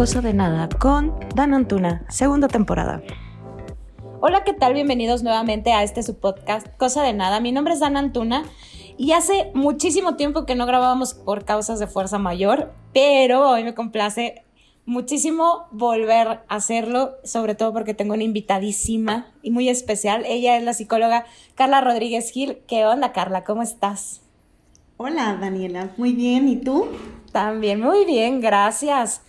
Cosa de Nada con Dan Antuna, segunda temporada. Hola, ¿qué tal? Bienvenidos nuevamente a este su podcast, Cosa de Nada. Mi nombre es Dan Antuna y hace muchísimo tiempo que no grabábamos por causas de fuerza mayor, pero hoy me complace muchísimo volver a hacerlo, sobre todo porque tengo una invitadísima y muy especial. Ella es la psicóloga Carla Rodríguez Gil. ¿Qué onda, Carla? ¿Cómo estás? Hola, Daniela. Muy bien. ¿Y tú? También muy bien, gracias.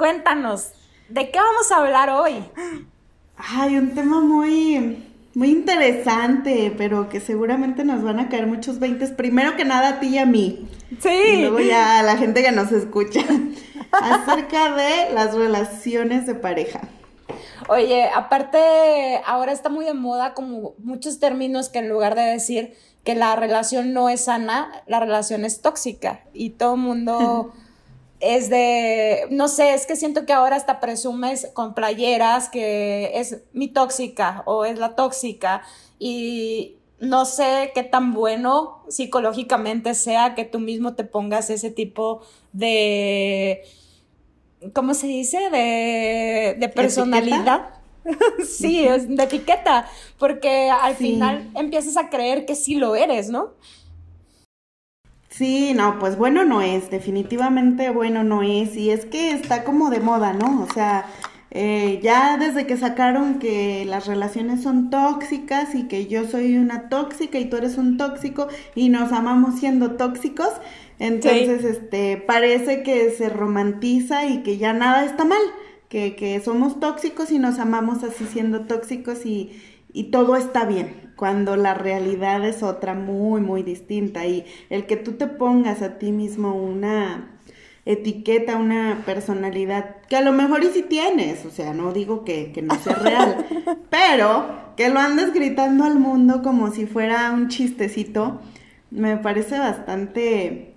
Cuéntanos, ¿de qué vamos a hablar hoy? Ay, un tema muy, muy interesante, pero que seguramente nos van a caer muchos veintes. Primero que nada a ti y a mí. Sí. Y luego ya a la gente que nos escucha. acerca de las relaciones de pareja. Oye, aparte, ahora está muy de moda como muchos términos que en lugar de decir que la relación no es sana, la relación es tóxica. Y todo el mundo es de, no sé, es que siento que ahora hasta presumes con playeras que es mi tóxica o es la tóxica y no sé qué tan bueno psicológicamente sea que tú mismo te pongas ese tipo de, ¿cómo se dice? De, de personalidad. sí, es de etiqueta, porque al final empiezas a creer que sí lo eres, ¿no? Sí, no, pues bueno no es, definitivamente bueno no es, y es que está como de moda, ¿no? O sea, eh, ya desde que sacaron que las relaciones son tóxicas y que yo soy una tóxica y tú eres un tóxico y nos amamos siendo tóxicos, entonces este parece que se romantiza y que ya nada está mal, que, que somos tóxicos y nos amamos así siendo tóxicos y, y todo está bien cuando la realidad es otra muy, muy distinta. Y el que tú te pongas a ti mismo una etiqueta, una personalidad, que a lo mejor y si tienes, o sea, no digo que, no sea real, pero que lo andes gritando al mundo como si fuera un chistecito, me parece bastante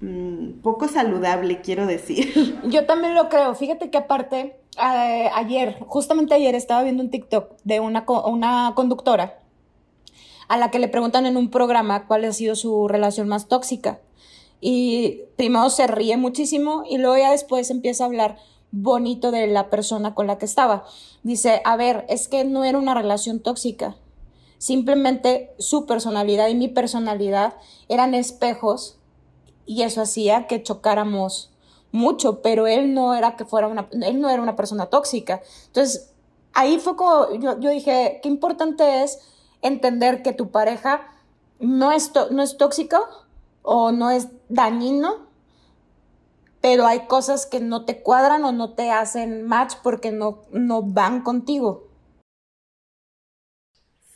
mm, poco saludable, quiero decir. Yo también lo creo. Fíjate que aparte, eh, ayer, justamente ayer estaba viendo un TikTok de una, una conductora a la que le preguntan en un programa cuál ha sido su relación más tóxica. Y primero se ríe muchísimo y luego ya después empieza a hablar bonito de la persona con la que estaba. Dice, a ver, es que no era una relación tóxica. Simplemente su personalidad y mi personalidad eran espejos y eso hacía que chocáramos mucho, pero él no era que fuera una, él no era una persona tóxica. Entonces, ahí fue como, yo, yo dije, qué importante es entender que tu pareja no es, no es tóxico o no es dañino, pero hay cosas que no te cuadran o no te hacen match porque no, no van contigo.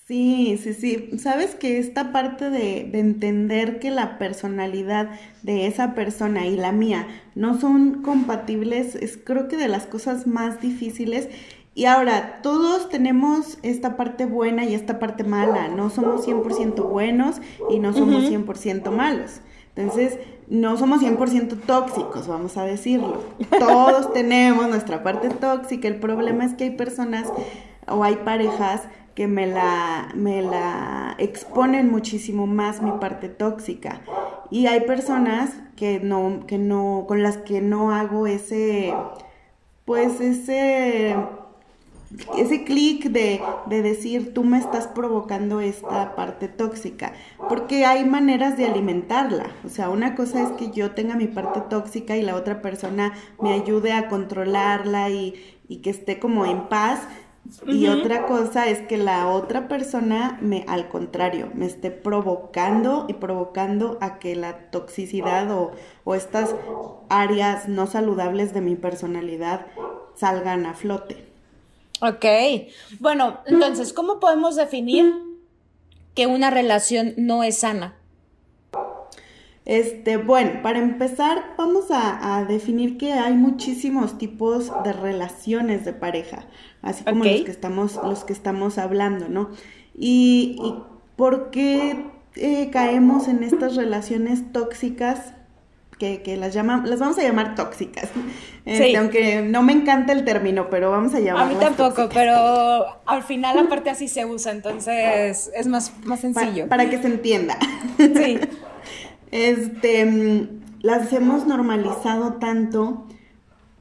Sí, sí, sí. Sabes que esta parte de, de, entender que la personalidad de esa persona y la mía no son compatibles es creo que de las cosas más difíciles y ahora, todos tenemos esta parte buena y esta parte mala. No somos 100% buenos y no somos 100% malos. Entonces, no somos 100% tóxicos, vamos a decirlo. Todos tenemos nuestra parte tóxica. El problema es que hay personas o hay parejas que me la, me la exponen muchísimo más mi parte tóxica. Y hay personas que no, que no, con las que no hago ese, pues ese ese clic de, de, decir tú me estás provocando esta parte tóxica, porque hay maneras de alimentarla. O sea, una cosa es que yo tenga mi parte tóxica y la otra persona me ayude a controlarla y, y que esté como en paz. Y otra cosa es que la otra persona me, al contrario, me esté provocando y provocando a que la toxicidad o, o estas áreas no saludables de mi personalidad salgan a flote. Ok, bueno, entonces, ¿cómo podemos definir que una relación no es sana? Este, bueno, para empezar, vamos a, definir que hay muchísimos tipos de relaciones de pareja, así como los que estamos, los que estamos hablando, ¿no? Y, por qué eh, caemos en estas relaciones tóxicas que, las llaman, las vamos a llamar tóxicas. Este, aunque no me encanta el término, pero vamos a llamarlas. A mí tampoco, pero al final aparte así se usa, entonces es más, más sencillo. Para, que se entienda. Sí. este, las hemos normalizado tanto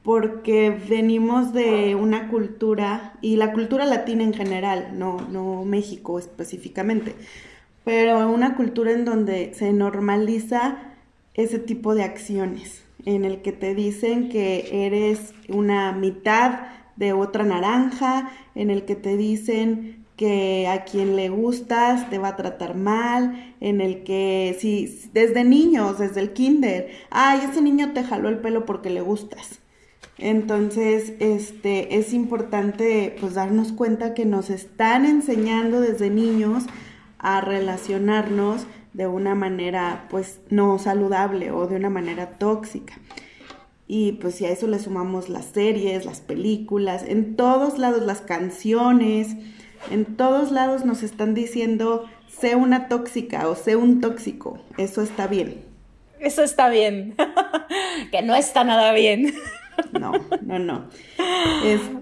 porque venimos de una cultura, y la cultura latina en general, no, no México específicamente, pero una cultura en donde se normaliza ese tipo de acciones, en el que te dicen que eres una mitad de otra naranja, en el que te dicen que a quien le gustas te va a tratar mal, en el que si desde niños, desde el kinder, ay, ese niño te jaló el pelo porque le gustas. Entonces, este, es importante pues darnos cuenta que nos están enseñando desde niños a relacionarnos de una manera pues no saludable o de una manera tóxica. Y pues si a eso le sumamos las series, las películas, en todos lados las canciones, en todos lados nos están diciendo sé una tóxica o sé un tóxico, eso está bien. Eso está bien, que no está nada bien. No, no, no.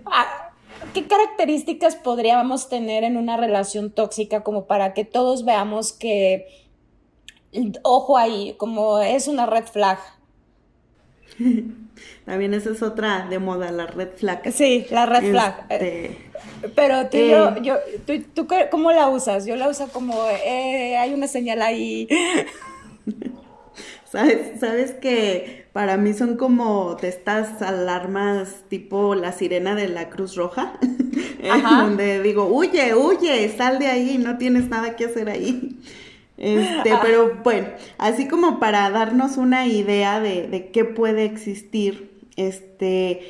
Ah, ¿Qué características podríamos tener en una relación tóxica como para que todos veamos que, ojo ahí, como es una red flag? También esa es otra de moda, la red flag. Sí, la red flag. Este, Pero tú, yo, eh, yo, tú, ¿cómo la usas? Yo la uso como, eh, hay una señal ahí. ¿Sabes? ¿Sabes que para mí son como de estas alarmas tipo la sirena de la Cruz Roja? donde digo, huye, huye, sal de ahí, no tienes nada que hacer ahí. Este, ah. pero bueno, así como para darnos una idea de, de qué puede existir este,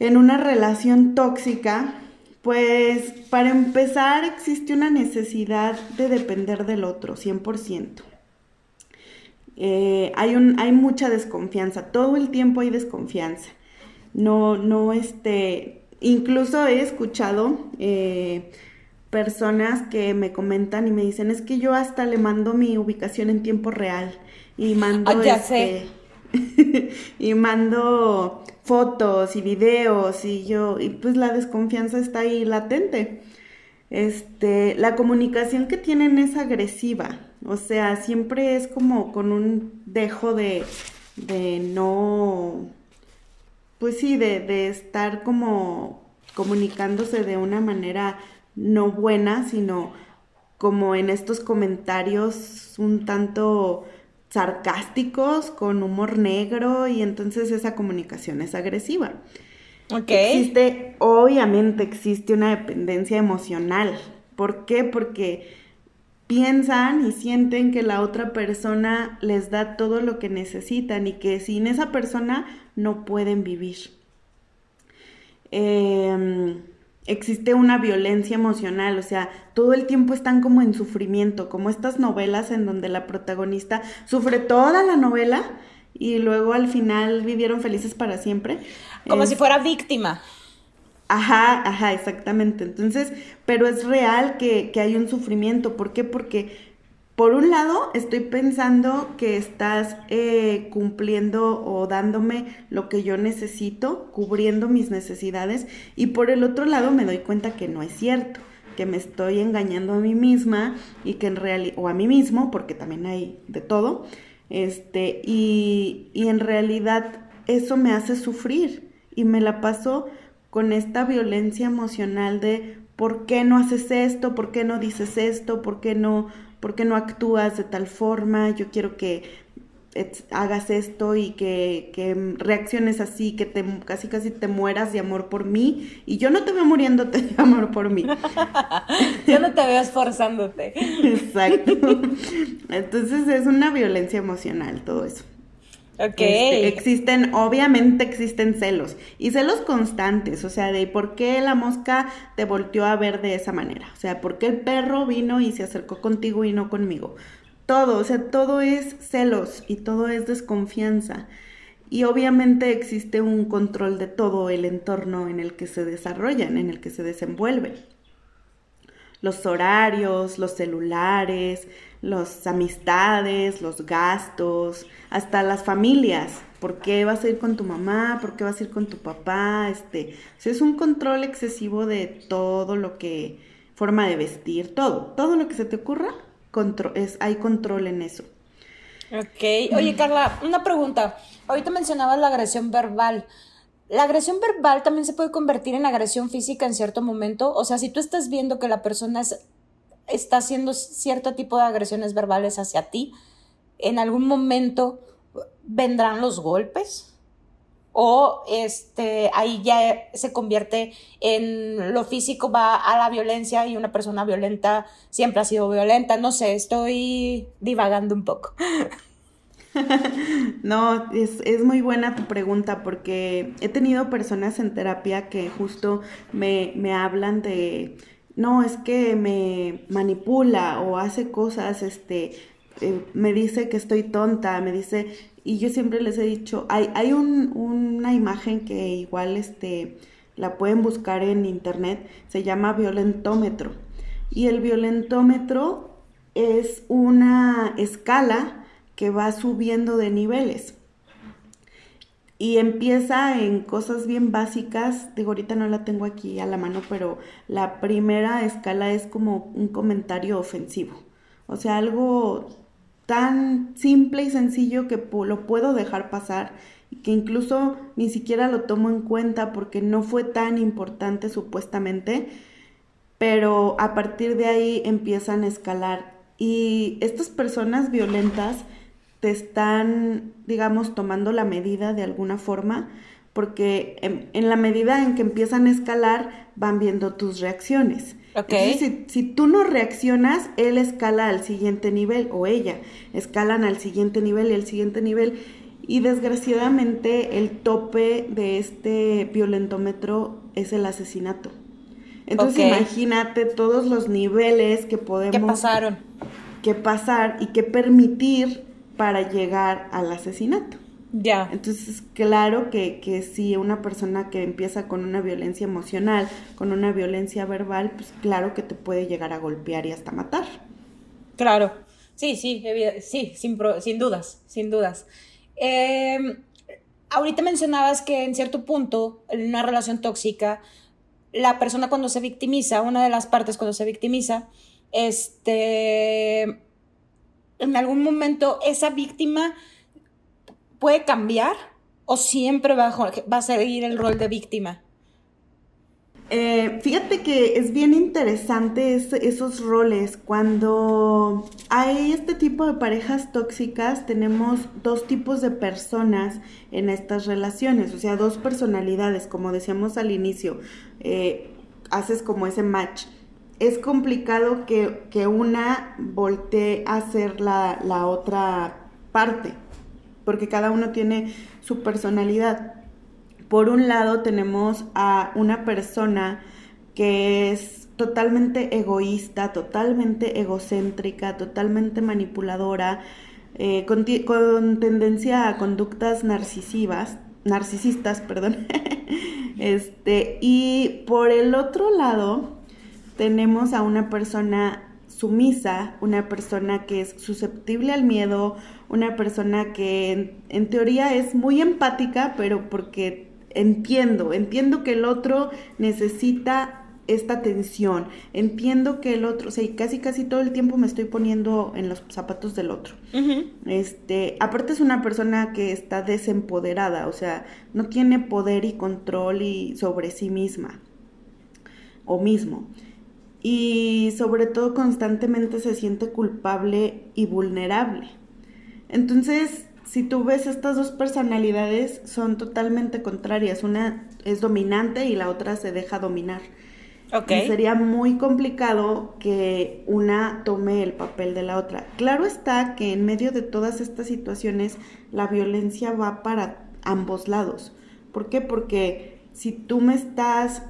en una relación tóxica, pues para empezar existe una necesidad de depender del otro, 100%. Eh, hay, un, hay mucha desconfianza, todo el tiempo hay desconfianza. No, no, este, incluso he escuchado eh, personas que me comentan y me dicen, es que yo hasta le mando mi ubicación en tiempo real y mando... Ah, ya sé. Este, y mando fotos y videos y yo, y pues la desconfianza está ahí latente. Este, la comunicación que tienen es agresiva, o sea, siempre es como con un dejo de, de no, pues sí, de, de estar como comunicándose de una manera no buena, sino como en estos comentarios un tanto sarcásticos, con humor negro, y entonces esa comunicación es agresiva. Okay. Existe, obviamente existe una dependencia emocional. ¿Por qué? Porque piensan y sienten que la otra persona les da todo lo que necesitan y que sin esa persona no pueden vivir. Em, existe una violencia emocional, o sea, todo el tiempo están como en sufrimiento, como estas novelas en donde la protagonista sufre toda la novela y luego al final vivieron felices para siempre. Como si fuera víctima. Ajá, ajá, exactamente. Entonces, pero es real que, que hay un sufrimiento. ¿Por qué? Porque por un lado, estoy pensando que estás eh, cumpliendo o dándome lo que yo necesito, cubriendo mis necesidades, y por el otro lado me doy cuenta que no es cierto, que me estoy engañando a mí misma y que en realidad, o a mí mismo, porque también hay de todo, este, y, y en realidad eso me hace sufrir y me la paso con esta violencia emocional de por qué no haces esto, por qué no dices esto, por qué no ¿por qué no actúas de tal forma? Yo quiero que hagas esto y que, reacciones así, que te, casi casi te mueras de amor por mí y yo no te veo muriéndote de amor por mí. yo no te veo esforzándote. Exacto. Entonces es una violencia emocional todo eso. Este, existen, obviamente existen celos y celos constantes, o sea, de por qué la mosca te volteó a ver de esa manera, o sea, por qué el perro vino y se acercó contigo y no conmigo. Todo, o sea, todo es celos y todo es desconfianza. Y obviamente existe un control de todo el entorno en el que se desarrollan, en el que se desenvuelven. Los horarios, los celulares, las amistades, los gastos, hasta las familias. ¿Por qué vas a ir con tu mamá? ¿Por qué vas a ir con tu papá? Este, es un control excesivo de todo lo que, forma de vestir, todo, todo lo que se te ocurra, es, hay control en eso. Ok, oye Carla, una pregunta. Ahorita mencionabas la agresión verbal. la agresión verbal también se puede convertir en agresión física en cierto momento. O sea, si tú estás viendo que la persona está haciendo cierto tipo de agresiones verbales hacia ti, en algún momento vendrán los golpes o este ahí ya se convierte en lo físico va a la violencia y una persona violenta siempre ha sido violenta, no sé, estoy divagando un poco. no, es, es, muy buena tu pregunta porque he tenido personas en terapia que justo me, me hablan de, no, es que me manipula o hace cosas, este, eh, me dice que estoy tonta, me dice, y yo siempre les he dicho, hay, hay un, una imagen que igual este, la pueden buscar en internet, se llama violentómetro. Y el violentómetro es una escala que va subiendo de niveles. Y empieza en cosas bien básicas, digo, ahorita no la tengo aquí a la mano, pero la primera escala es como un comentario ofensivo. O sea, algo tan simple y sencillo que lo puedo dejar pasar y que incluso ni siquiera lo tomo en cuenta porque no fue tan importante supuestamente, pero a partir de ahí empiezan a escalar y estas personas violentas te están, digamos, tomando la medida de alguna forma, porque en, la medida en que empiezan a escalar van viendo tus reacciones. si, si, tú no reaccionas, él escala al siguiente nivel o ella escalan al siguiente nivel y al siguiente nivel. Y desgraciadamente el tope de este violentómetro es el asesinato. Entonces imagínate todos los niveles que podemos... Que pasaron. Que pasar y que permitir para llegar al asesinato. Ya. Entonces, claro que, que si una persona que empieza con una violencia emocional, con una violencia verbal, pues claro que te puede llegar a golpear y hasta matar. Claro, sí, sí, sí, sin, sin dudas, sin dudas. Em, ahorita mencionabas que en cierto punto, en una relación tóxica, la persona cuando se victimiza, una de las partes cuando se victimiza, este, en algún momento esa víctima puede cambiar o siempre va a, seguir el rol de víctima? Eh, fíjate que es bien interesante esos roles. Cuando hay este tipo de parejas tóxicas, tenemos dos tipos de personas en estas relaciones, o sea, dos personalidades, como decíamos al inicio, eh, haces como ese match. Es complicado que, que una voltee a ser la, la otra parte porque cada uno tiene su personalidad. Por un lado tenemos a una persona que es totalmente egoísta, totalmente egocéntrica, totalmente manipuladora, eh, con, tendencia a conductas narcisivas, narcisistas, perdón. este, y por el otro lado tenemos a una persona sumisa, una persona que es susceptible al miedo, una persona que en, teoría es muy empática, pero porque entiendo, entiendo que el otro necesita esta atención, entiendo que el otro, o sea, casi casi todo el tiempo me estoy poniendo en los zapatos del otro. Este, aparte es una persona que está desempoderada, o sea, no tiene poder y control y sobre sí misma o mismo y sobre todo constantemente se siente culpable y vulnerable. Entonces, si tú ves estas dos personalidades, son totalmente contrarias. Una es dominante y la otra se deja dominar. Okay. Y sería muy complicado que una tome el papel de la otra. Claro está que en medio de todas estas situaciones la violencia va para ambos lados. ¿Por qué? Porque si tú me estás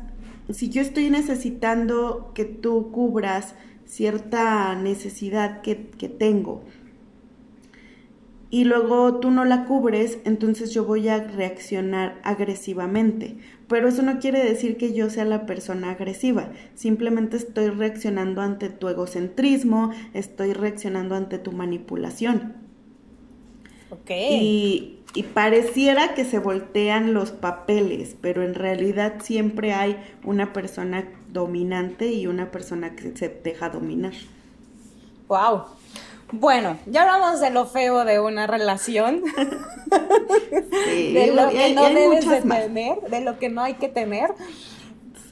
si yo estoy necesitando que tú cubras cierta necesidad que, tengo y luego tú no la cubres, entonces yo voy a reaccionar agresivamente. Pero eso no quiere decir que yo sea la persona agresiva, simplemente estoy reaccionando ante tu egocentrismo, estoy reaccionando ante tu manipulación. Ok. Y, y pareciera que se voltean los papeles, pero en realidad siempre hay una persona dominante y una persona que se deja dominar. Wow. Bueno, ya hablamos de lo feo de una relación. de lo que no debes de tener, de lo que no hay que tener.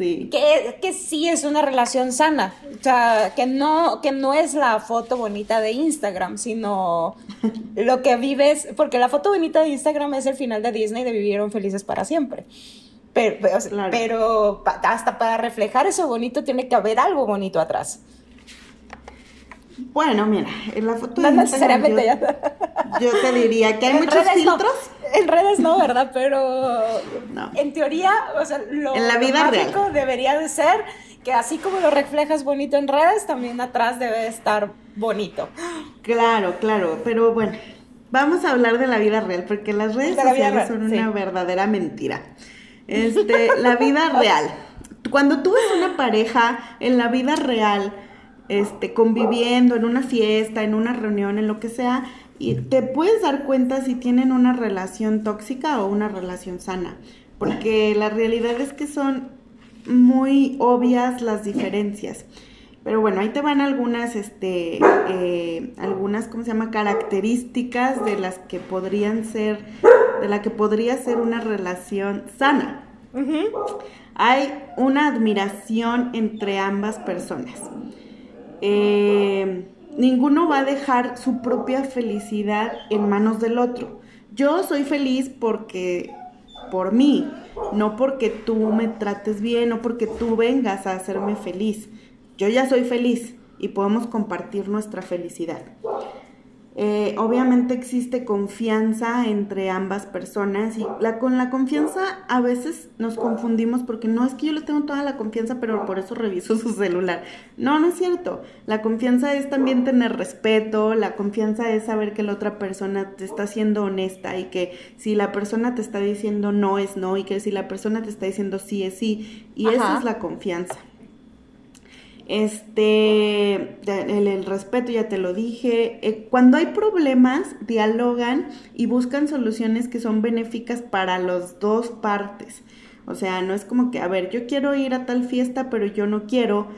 Sí. Que, que, sí es una relación sana. O sea, que no, que no es la foto bonita de Instagram, sino lo que vives. Porque la foto bonita de Instagram es el final de Disney de vivieron felices para siempre. Pero, pero hasta para reflejar eso bonito tiene que haber algo bonito atrás. Bueno, mira, en la foto no necesariamente yo, te diría que hay muchos filtros. En redes no, ¿verdad? Pero en teoría, o sea, lo, en la vida real. debería de ser que así como lo reflejas bonito en redes, también atrás debe estar bonito. Claro, claro, pero bueno, vamos a hablar de la vida real, porque las redes sociales son una verdadera mentira. Este, la vida real. Cuando tú ves una pareja en la vida real, este, conviviendo en una fiesta, en una reunión, en lo que sea, y te puedes dar cuenta si tienen una relación tóxica o una relación sana, porque la realidad es que son muy obvias las diferencias. Pero bueno, ahí te van algunas, este, eh, algunas, ¿cómo se llama? Características de las que podrían ser, de la que podría ser una relación sana. Hay una admiración entre ambas personas. Eh, ninguno va a dejar su propia felicidad en manos del otro. Yo soy feliz porque por mí, no porque tú me trates bien, no porque tú vengas a hacerme feliz. Yo ya soy feliz y podemos compartir nuestra felicidad. Eh, obviamente existe confianza entre ambas personas y la, con la confianza a veces nos confundimos porque no es que yo le tengo toda la confianza pero por eso reviso su celular. No, no es cierto. La confianza es también tener respeto, la confianza es saber que la otra persona te está siendo honesta y que si la persona te está diciendo no es no y que si la persona te está diciendo sí es sí y esa es la confianza. Este, el, respeto, ya te lo dije. Eh, cuando hay problemas, dialogan y buscan soluciones que son benéficas para las dos partes. O sea, no es como que, a ver, yo quiero ir a tal fiesta, pero yo no quiero.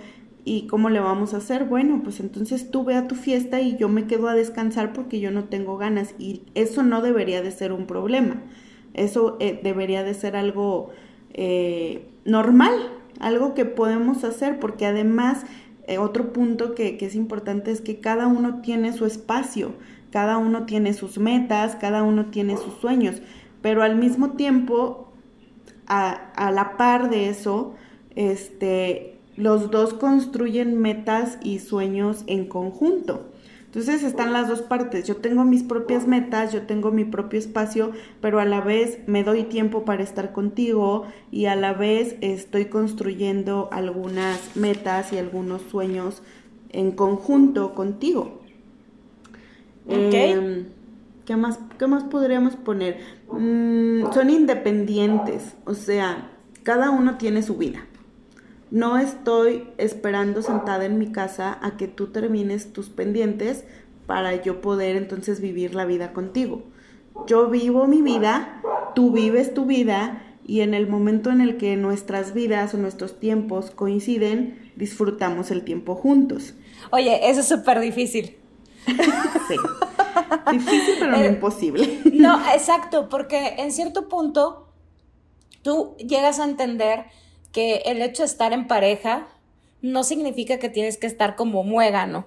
¿Y cómo le vamos a hacer? Bueno, pues entonces tú ve a tu fiesta y yo me quedo a descansar porque yo no tengo ganas. Y eso no debería de ser un problema. Eso eh, debería de ser algo eh, normal, algo que podemos hacer, porque además eh, otro punto que, es importante es que cada uno tiene su espacio, cada uno tiene sus metas, cada uno tiene sus sueños, pero al mismo tiempo, a, a la par de eso, este, los dos construyen metas y sueños en conjunto. Entonces están las dos partes. Yo tengo mis propias metas, yo tengo mi propio espacio, pero a la vez me doy tiempo para estar contigo y a la vez estoy construyendo algunas metas y algunos sueños en conjunto contigo. Em, ¿qué, más, ¿Qué más podríamos poner? Mm, son independientes, o sea, cada uno tiene su vida. No estoy esperando sentada en mi casa a que tú termines tus pendientes para yo poder entonces vivir la vida contigo. Yo vivo mi vida, tú vives tu vida y en el momento en el que nuestras vidas o nuestros tiempos coinciden, disfrutamos el tiempo juntos. Oye, eso es súper difícil. sí. Difícil, pero no eh, imposible. No, exacto, porque en cierto punto tú llegas a entender que el hecho de estar en pareja no significa que tienes que estar como muégano,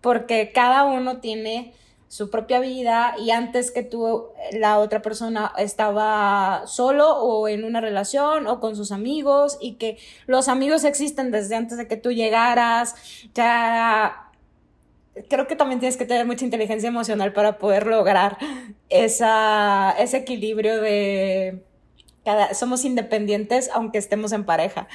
porque cada uno tiene su propia vida y antes que tú, la otra persona estaba solo o en una relación o con sus amigos y que los amigos existen desde antes de que tú llegaras, ya creo que también tienes que tener mucha inteligencia emocional para poder lograr esa, ese equilibrio de somos independientes aunque estemos en pareja.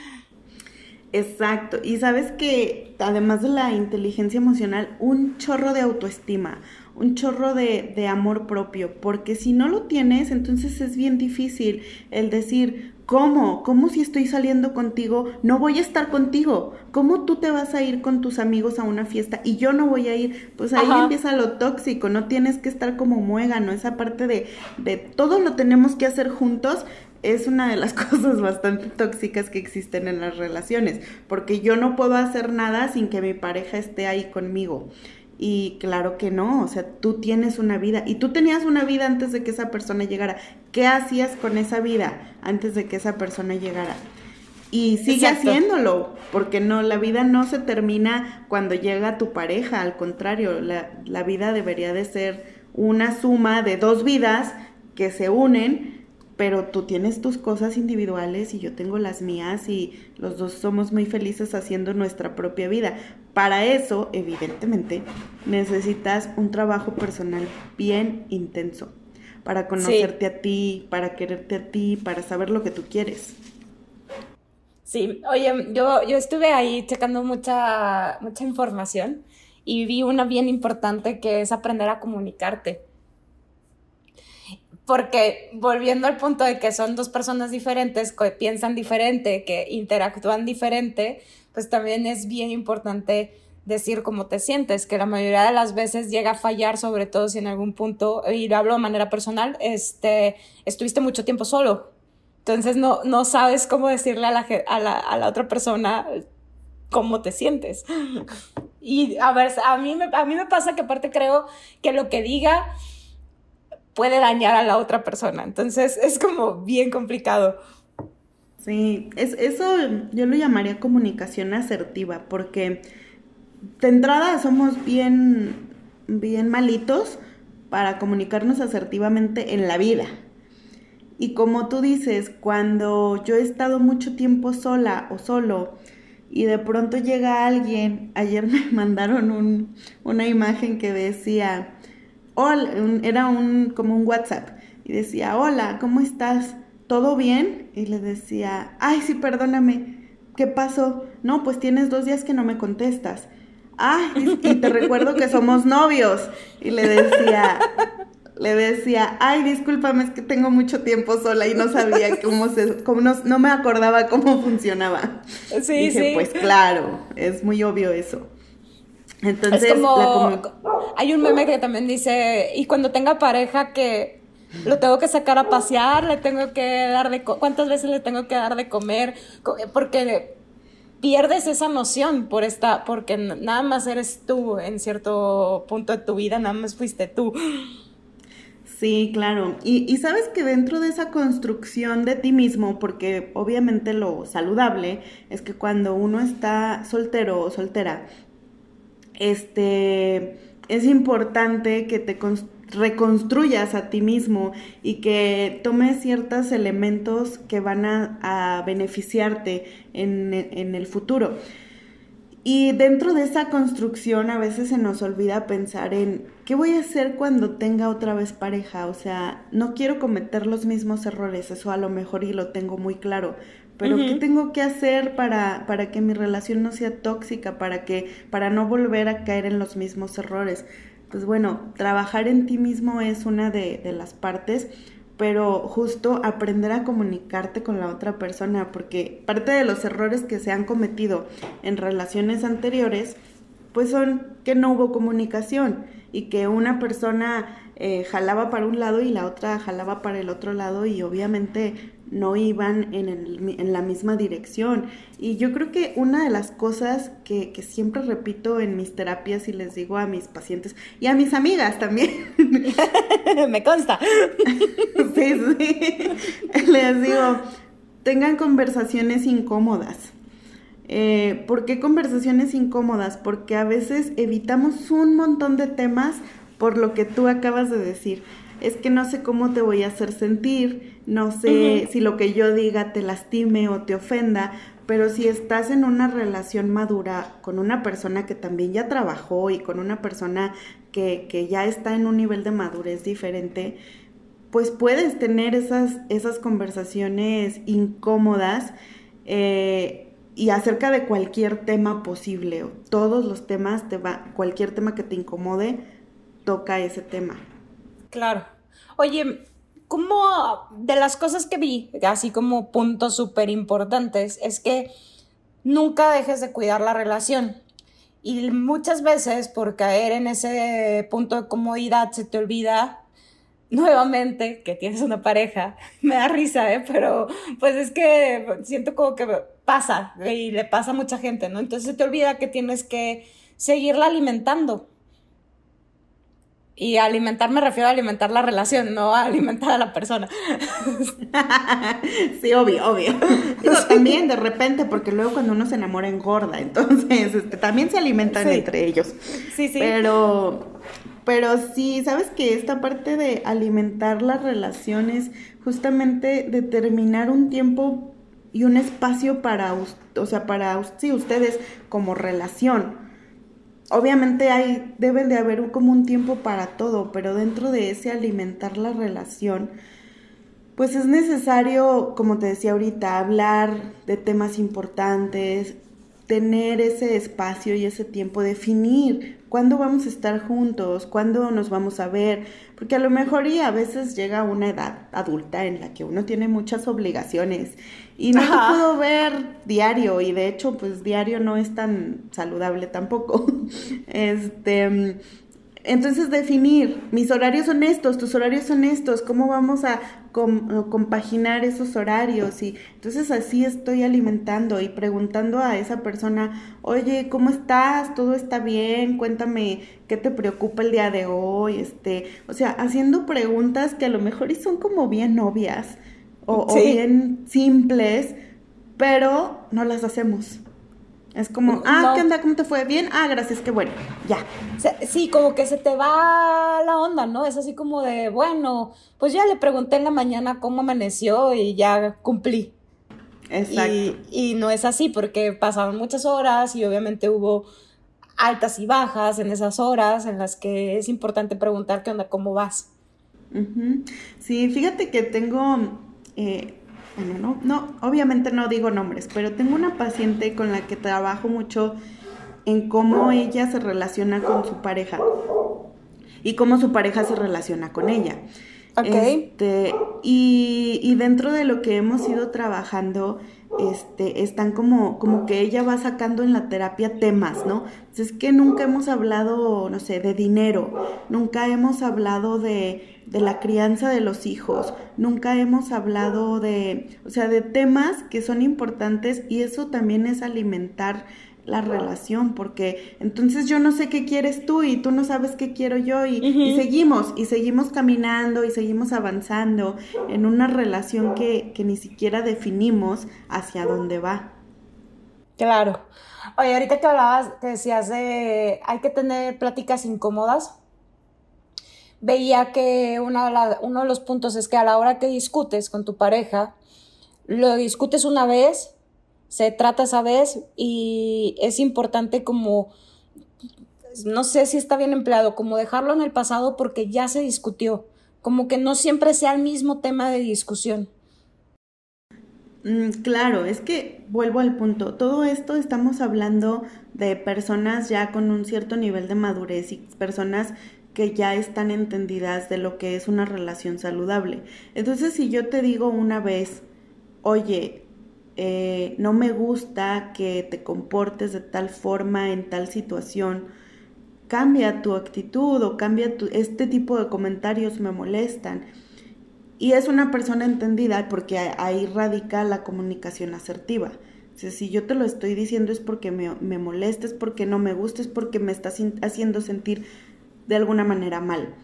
Exacto. Y sabes que además de la inteligencia emocional, un chorro de autoestima, un chorro de, de, amor propio, porque si no lo tienes, entonces es bien difícil el decir, ¿cómo? ¿Cómo si estoy saliendo contigo? No voy a estar contigo. ¿Cómo tú te vas a ir con tus amigos a una fiesta y yo no voy a ir? Pues ahí empieza lo tóxico, no tienes que estar como muégano, esa parte de, de todo lo tenemos que hacer juntos, es una de las cosas bastante tóxicas que existen en las relaciones, porque yo no puedo hacer nada sin que mi pareja esté ahí conmigo. Y claro que no, o sea, tú tienes una vida y tú tenías una vida antes de que esa persona llegara. ¿Qué hacías con esa vida antes de que esa persona llegara? Y sigue haciéndolo, porque no, la vida no se termina cuando llega tu pareja, al contrario, la, la vida debería de ser una suma de dos vidas que se unen pero tú tienes tus cosas individuales y yo tengo las mías y los dos somos muy felices haciendo nuestra propia vida. Para eso, evidentemente, necesitas un trabajo personal bien intenso para conocerte a ti, para quererte a ti, para saber lo que tú quieres. Sí, oye, yo, yo estuve ahí checando mucha, mucha información y vi una bien importante que es aprender a comunicarte porque volviendo al punto de que son dos personas diferentes, que piensan diferente, que interactúan diferente, pues también es bien importante decir cómo te sientes, que la mayoría de las veces llega a fallar, sobre todo si en algún punto, y lo hablo de manera personal, este, estuviste mucho tiempo solo. Entonces no, no sabes cómo decirle a la, a la, a la otra persona cómo te sientes. Y a ver, a mí, me, a mí me pasa que aparte creo que lo que diga puede dañar a la otra persona. Entonces es como bien complicado. Sí, es, eso yo lo llamaría comunicación asertiva, porque de entrada somos bien, bien malitos para comunicarnos asertivamente en la vida. Y como tú dices, cuando yo he estado mucho tiempo sola o solo y de pronto llega alguien, ayer me mandaron un, una imagen que decía, hola, era un, como un WhatsApp, y decía, hola, ¿cómo estás? ¿Todo bien? Y le decía, ay, sí, perdóname, ¿qué pasó? No, pues tienes dos días que no me contestas. Ay, y te recuerdo que somos novios. Y le decía, le decía, ay, discúlpame, es que tengo mucho tiempo sola y no sabía cómo se, cómo no, no me acordaba cómo funcionaba. Sí, Dije, pues claro, es muy obvio eso. Entonces, como, hay un meme que también dice, y cuando tenga pareja que lo tengo que sacar a pasear, le tengo que dar de, ¿cuántas veces le tengo que dar de comer? Porque pierdes esa noción por esta, porque nada más eres tú en cierto punto de tu vida, nada más fuiste tú. Sí, claro. Y, y, sabes que dentro de esa construcción de ti mismo, porque obviamente lo saludable es que cuando uno está soltero o soltera, este, es importante que te reconstruyas a ti mismo y que tomes ciertos elementos que van a, beneficiarte en, en el futuro. Y dentro de esa construcción a veces se nos olvida pensar en qué voy a hacer cuando tenga otra vez pareja. O sea, no quiero cometer los mismos errores, eso a lo mejor y lo tengo muy claro, pero ¿qué tengo que hacer para, para que mi relación no sea tóxica, para que, para no volver a caer en los mismos errores? Pues bueno, trabajar en ti mismo es una de, de las partes, pero justo aprender a comunicarte con la otra persona, porque parte de los errores que se han cometido en relaciones anteriores, pues son que no hubo comunicación y que una persona eh, jalaba para un lado y la otra jalaba para el otro lado y obviamente no iban en, el, en la misma dirección. Y yo creo que una de las cosas que, que, siempre repito en mis terapias y les digo a mis pacientes y a mis amigas también. Me consta. sí, sí. Les digo, tengan conversaciones incómodas. Eh, ¿Por qué conversaciones incómodas? Porque a veces evitamos un montón de temas por lo que tú acabas de decir. Es que no sé cómo te voy a hacer sentir, no sé si lo que yo diga te lastime o te ofenda, pero si estás en una relación madura con una persona que también ya trabajó y con una persona que, que ya está en un nivel de madurez diferente, pues puedes tener esas, esas conversaciones incómodas eh, y acerca de cualquier tema posible. Todos los temas, te va, cualquier tema que te incomode, toca ese tema. Claro. Oye, como de las cosas que vi, así como puntos súper importantes, es que nunca dejes de cuidar la relación. Y muchas veces por caer en ese punto de comodidad se te olvida nuevamente que tienes una pareja. Me da risa, ¿eh? Pero pues es que siento como que pasa y le pasa a mucha gente, ¿no? Entonces se te olvida que tienes que seguirla alimentando Y alimentar me refiero a alimentar la relación, no a alimentar a la persona. sí, obvio, obvio. también de repente, porque luego cuando uno se enamora engorda, entonces este, también se alimentan entre ellos. Sí, sí. Pero, pero sí, sabes que esta parte de alimentar las relaciones, justamente determinar un tiempo y un espacio para, o sea, para ustedes como relación. Obviamente hay, deben de haber como un tiempo para todo, pero dentro de ese alimentar la relación, pues es necesario, como te decía ahorita, hablar de temas importantes, tener ese espacio y ese tiempo, definir cuándo vamos a estar juntos, cuándo nos vamos a ver, porque a lo mejor y a veces llega una edad adulta en la que uno tiene muchas obligaciones y no puedo ver diario y de hecho pues diario no es tan saludable tampoco. este, entonces definir, mis horarios son estos, tus horarios son estos, cómo vamos a compaginar esos horarios y entonces así estoy alimentando y preguntando a esa persona, oye, ¿cómo estás? ¿Todo está bien? Cuéntame qué te preocupa el día de hoy, este, o sea, haciendo preguntas que a lo mejor y son como bien obvias o, o bien simples, pero no las hacemos. Es como, ah, ¿qué onda? ¿Cómo te fue? Bien, ah, gracias, qué bueno, ya. Sí, como que se te va la onda, ¿no? Es así como de, bueno, pues ya le pregunté en la mañana cómo amaneció y ya cumplí. Exacto. Y, no es así porque pasaron muchas horas y obviamente hubo altas y bajas en esas horas en las que es importante preguntar qué onda, cómo vas. Sí, fíjate que tengo eh, bueno, no, no, obviamente no digo nombres, pero tengo una paciente con la que trabajo mucho en cómo ella se relaciona con su pareja y cómo su pareja se relaciona con ella. Ok. Este, y, y, dentro de lo que hemos ido trabajando, este, están como, como que ella va sacando en la terapia temas, ¿no? es que nunca hemos hablado, no sé, de dinero, nunca hemos hablado de de la crianza de los hijos, nunca hemos hablado de, o sea, de temas que son importantes y eso también es alimentar la relación, porque entonces yo no sé qué quieres tú y tú no sabes qué quiero yo y, y seguimos, y seguimos caminando y seguimos avanzando en una relación que, que ni siquiera definimos hacia dónde va. Claro. Oye, ahorita que hablabas, te decías de hay que tener pláticas incómodas veía que uno de los puntos es que a la hora que discutes con tu pareja, lo discutes una vez, se trata esa vez y es importante como, no sé si está bien empleado, como dejarlo en el pasado porque ya se discutió, como que no siempre sea el mismo tema de discusión. Mm, claro, es que vuelvo al punto. Todo esto estamos hablando de personas ya con un cierto nivel de madurez y personas que ya están entendidas de lo que es una relación saludable. Entonces, si yo te digo una vez, oye, eh, no me gusta que te comportes de tal forma en tal situación, cambia tu actitud o cambia tu, este tipo de comentarios me molestan. Y es una persona entendida porque ahí radica la comunicación asertiva. si yo te lo estoy diciendo es porque me, me molesta, es porque no me gusta, es porque me estás haciendo sentir de alguna manera mal.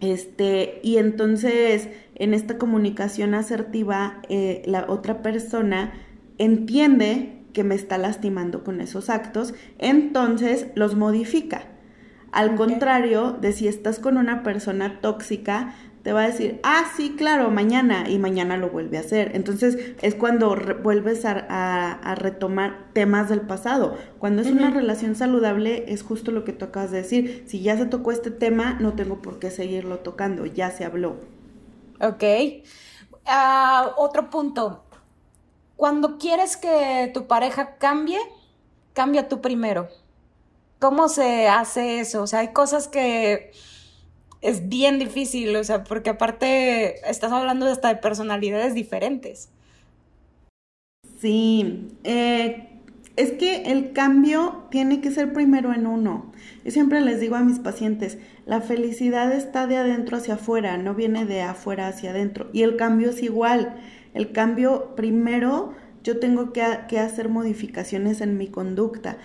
Este, y entonces en esta comunicación asertiva, eh, la otra persona entiende que me está lastimando con esos actos, entonces los modifica. Al contrario de si estás con una persona tóxica, te va a decir, ah, sí, claro, mañana, y mañana lo vuelve a hacer. Entonces es cuando vuelves a, retomar temas del pasado. Cuando es una relación saludable, es justo lo que tú acabas de decir. Si ya se tocó este tema, no tengo por qué seguirlo tocando, ya se habló. Ok. Ah, otro punto. Cuando quieres que tu pareja cambie, cambia tú primero. ¿Cómo se hace eso? O sea, hay cosas que es bien difícil, o sea, porque aparte estás hablando hasta de personalidades diferentes. Sí, eh, es que el cambio tiene que ser primero en uno. Yo siempre les digo a mis pacientes, la felicidad está de adentro hacia afuera, no viene de afuera hacia adentro. Y el cambio es igual. El cambio primero yo tengo que, que hacer modificaciones en mi conducta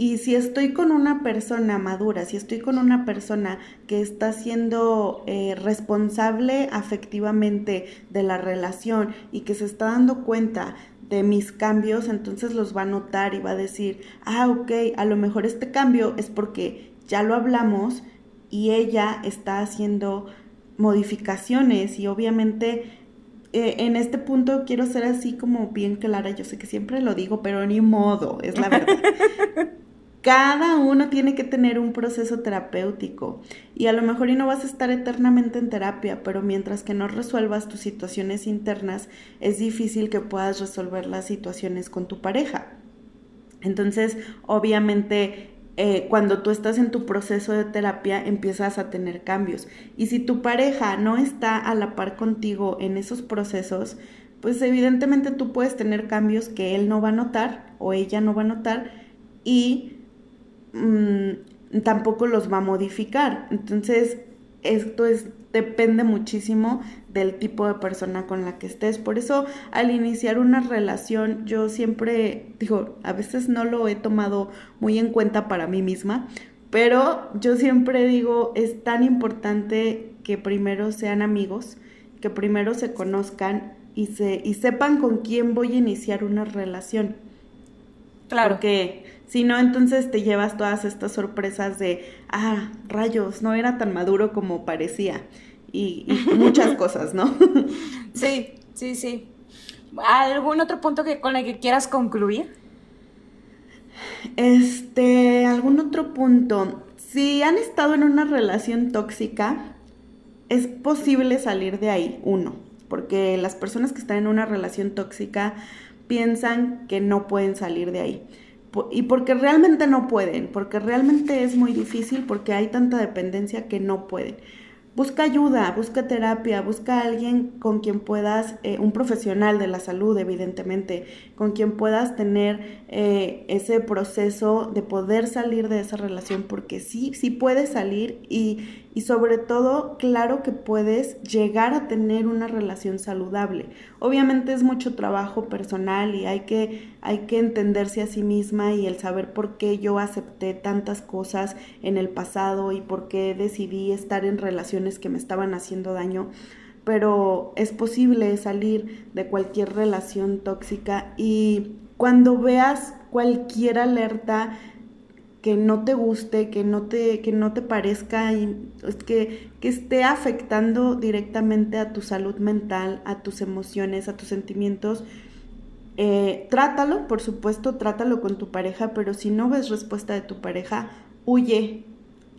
y si estoy con una persona madura, si estoy con una persona que está siendo eh, responsable afectivamente de la relación y que se está dando cuenta de mis cambios, entonces los va a notar y va a decir, ah, ok, a lo mejor este cambio es porque ya lo hablamos y ella está haciendo modificaciones y obviamente eh, en este punto quiero ser así como bien clara, yo sé que siempre lo digo, pero ni modo, es la verdad. Cada uno tiene que tener un proceso terapéutico y a lo mejor y no vas a estar eternamente en terapia, pero mientras que no resuelvas tus situaciones internas, es difícil que puedas resolver las situaciones con tu pareja. Entonces, obviamente, eh, cuando tú estás en tu proceso de terapia, empiezas a tener cambios. Y si tu pareja no está a la par contigo en esos procesos, pues evidentemente tú puedes tener cambios que él no va a notar o ella no va a notar y Mm, tampoco los va a modificar. Entonces, esto es, depende muchísimo del tipo de persona con la que estés. Por eso, al iniciar una relación, yo siempre digo, a veces no lo he tomado muy en cuenta para mí misma, pero yo siempre digo, es tan importante que primero sean amigos, que primero se conozcan y, se, y sepan con quién voy a iniciar una relación. Claro. Porque si no, entonces te llevas todas estas sorpresas de, ah, rayos, no era tan maduro como parecía. Y, muchas cosas, ¿no? sí, sí, sí. ¿Algún otro punto que, con el que quieras concluir? Este, algún otro punto. Si han estado en una relación tóxica, es posible salir de ahí, uno, porque las personas que están en una relación tóxica piensan que no pueden salir de ahí y porque realmente no pueden, porque realmente es muy difícil, porque hay tanta dependencia que no pueden. Busca ayuda, busca terapia, busca alguien con quien puedas, eh, un profesional de la salud, evidentemente, con quien puedas tener eh, ese proceso de poder salir de esa relación, porque sí, sí puedes salir y, y sobre todo, claro que puedes llegar a tener una relación saludable. Obviamente es mucho trabajo personal y hay que, hay que entenderse a sí misma y el saber por qué yo acepté tantas cosas en el pasado y por qué decidí estar en relaciones que me estaban haciendo daño. Pero es posible salir de cualquier relación tóxica y cuando veas cualquier alerta que no te guste, que no te, que no te parezca, que, que esté afectando directamente a tu salud mental, a tus emociones, a tus sentimientos, eh, trátalo, por supuesto, trátalo con tu pareja, pero si no ves respuesta de tu pareja, huye,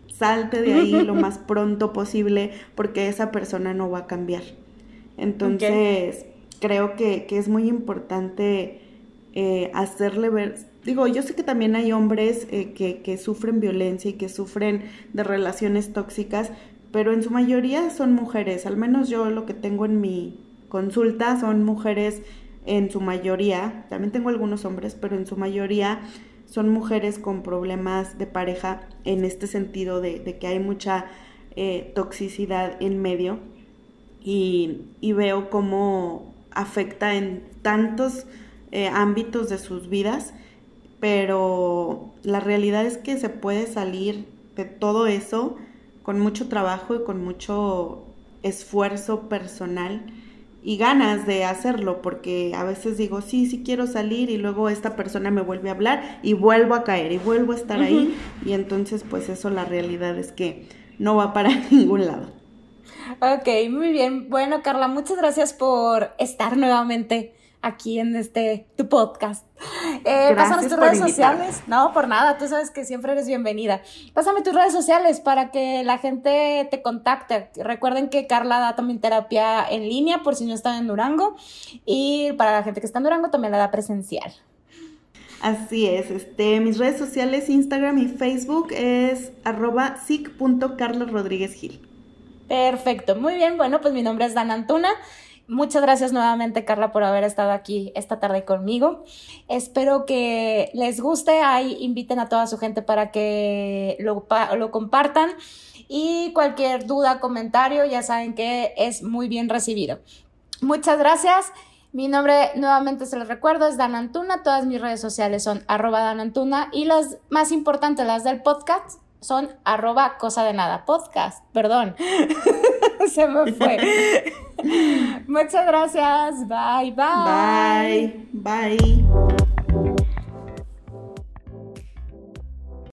salte de ahí lo más pronto posible porque esa persona no va a cambiar. Entonces, creo que, que, es muy importante eh, hacerle ver, digo, yo sé que también hay hombres eh, que, sufren violencia y que sufren de relaciones tóxicas, pero en su mayoría son mujeres, al menos yo lo que tengo en mi consulta son mujeres en su mayoría, también tengo algunos hombres, pero en su mayoría son mujeres con problemas de pareja en este sentido de, que hay mucha eh, toxicidad en medio. Y, y veo cómo afecta en tantos eh, ámbitos de sus vidas pero la realidad es que se puede salir de todo eso con mucho trabajo y con mucho esfuerzo personal y ganas de hacerlo, porque a veces digo, sí, sí quiero salir y luego esta persona me vuelve a hablar y vuelvo a caer y vuelvo a estar ahí y entonces pues eso la realidad es que no va para ningún lado. Ok, muy bien. Bueno, Carla, muchas gracias por estar nuevamente aquí en este tu podcast. Eh, pásame tus redes sociales. No, por nada, tú sabes que siempre eres bienvenida. Pásame tus redes sociales para que la gente te contacte. Recuerden que Carla da también terapia en línea por si no están en Durango y para la gente que está en Durango también la da presencial. Así es, este, mis redes sociales, Instagram y Facebook es arroba Gil. Perfecto, muy bien, bueno, pues mi nombre es Dan Antuna Muchas gracias nuevamente, Carla, por haber estado aquí esta tarde conmigo. Espero que les guste. Ahí inviten a toda su gente para que lo, compartan. Y cualquier duda, comentario, ya saben que es muy bien recibido. Muchas gracias. Mi nombre, nuevamente se los recuerdo, es Dan Antuna. Todas mis redes sociales son arroba Antuna. Y las más importantes, las del podcast, son arroba cosa de nada podcast. Perdón. se me fue. Muchas gracias. Bye, bye. Bye. Bye.